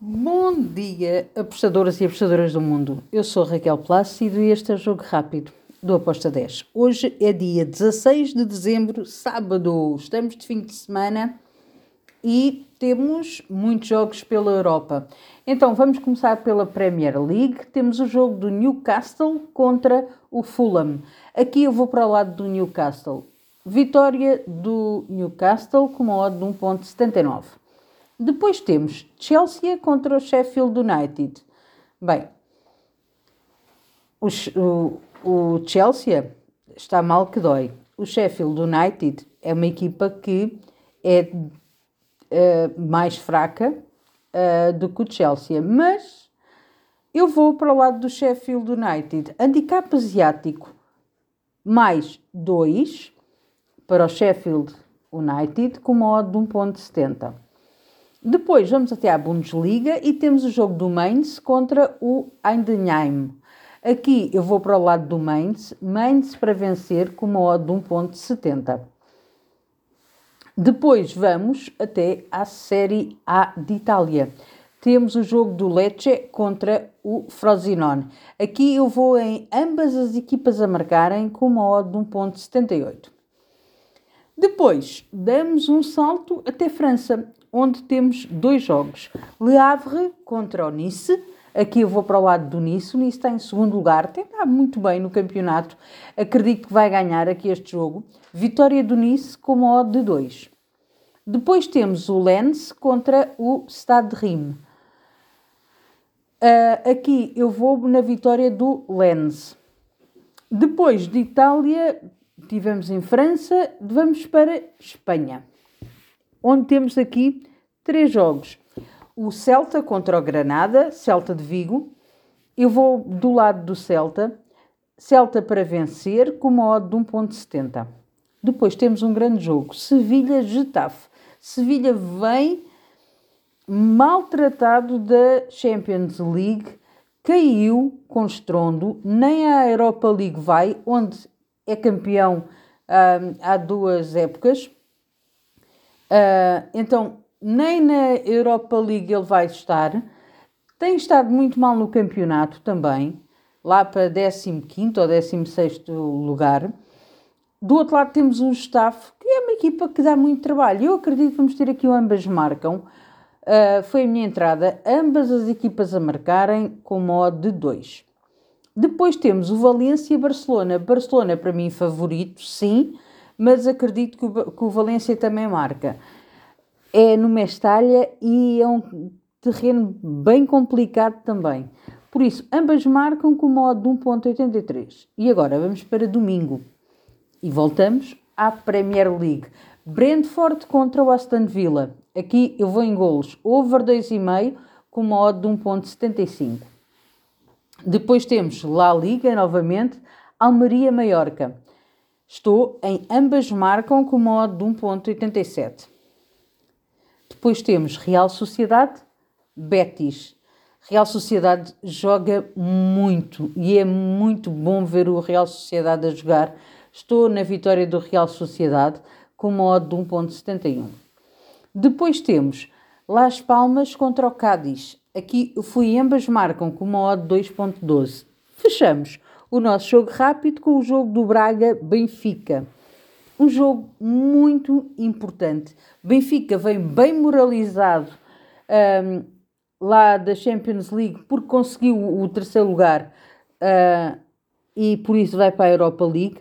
Bom dia, apostadoras e apostadoras do mundo. Eu sou Raquel Plácido e este é o Jogo Rápido do Aposta 10. Hoje é dia 16 de dezembro, sábado. Estamos de fim de semana e temos muitos jogos pela Europa. Então vamos começar pela Premier League. Temos o jogo do Newcastle contra o Fulham. Aqui eu vou para o lado do Newcastle. Vitória do Newcastle com uma odd de 1.79. Depois temos Chelsea contra o Sheffield United. Bem, o, o, Chelsea está mal que dói. O Sheffield United é uma equipa que é uh, mais fraca uh, do que o Chelsea, mas eu vou para o lado do Sheffield United. Handicap asiático mais 2 para o Sheffield United com uma odd de 1.70. Depois vamos até à Bundesliga e temos o jogo do Mainz contra o Heidenheim. Aqui eu vou para o lado do Mainz, Mainz para vencer com uma odd de 1.70. Depois vamos até à Série A de Itália. Temos o jogo do Lecce contra o Frosinone. Aqui eu vou em ambas as equipas a marcarem com uma odd de 1.78. Depois, damos um salto até França, onde temos dois jogos. Le Havre contra o Nice. Aqui eu vou para o lado do Nice. O Nice está em segundo lugar, tem estado muito bem no campeonato. Acredito que vai ganhar aqui este jogo. Vitória do Nice com uma odd de 2. Depois temos o Lens contra o Stade de Rime. Uh, aqui eu vou na vitória do Lens. Depois de Itália, tivemos em França, vamos para Espanha, onde temos aqui três jogos. O Celta contra o Granada, Celta de Vigo. Eu vou do lado do Celta, Celta para vencer, com uma odd de 1.70. Depois temos um grande jogo, Sevilha-Getafe. Sevilha vem maltratado da Champions League, caiu com estrondo, nem a Europa League vai, onde é campeão uh, há duas épocas. Uh, então, nem na Europa League ele vai estar. Tem estado muito mal no campeonato também, lá para 15 ou 16 lugar. Do outro lado temos um staff que é uma equipa que dá muito trabalho. Eu acredito que vamos ter aqui o ambas marcam. Uh, foi a minha entrada. Ambas as equipas a marcarem com modo de 2. Depois temos o Valência-Barcelona. Barcelona, para mim, favorito, sim, mas acredito que o, que o Valência também marca. É no Mestalha e é um terreno bem complicado também. Por isso, ambas marcam com modo de 1.83. E agora vamos para domingo. E voltamos à Premier League. Brentford contra o Aston Villa. Aqui eu vou em golos. Over 2,5 com modo de 1.75. Depois temos La Liga novamente, Almeria Maiorca. Estou em ambas marcam com modo de 1.87. Depois temos Real Sociedade, Betis. Real Sociedade joga muito e é muito bom ver o Real Sociedade a jogar. Estou na vitória do Real Sociedade com modo de 1.71. Depois temos Las Palmas contra o Cádiz. Aqui fui ambas marcam com uma odd 2.12. Fechamos o nosso jogo rápido com o jogo do Braga-Benfica. Um jogo muito importante. Benfica vem bem moralizado um, lá da Champions League porque conseguiu o terceiro lugar uh, e por isso vai para a Europa League.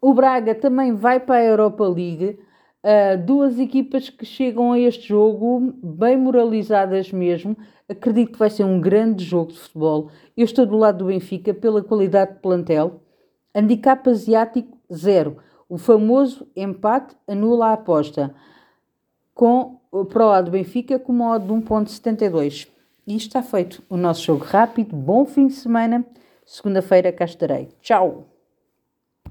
O Braga também vai para a Europa League. Uh, duas equipas que chegam a este jogo bem moralizadas mesmo. Acredito que vai ser um grande jogo de futebol. Eu estou do lado do Benfica pela qualidade de plantel. Handicap asiático zero. O famoso empate anula a aposta. Com, para o lado do Benfica com uma odd de 1.72. E está feito o nosso jogo rápido. Bom fim de semana. Segunda-feira cá estarei. Tchau!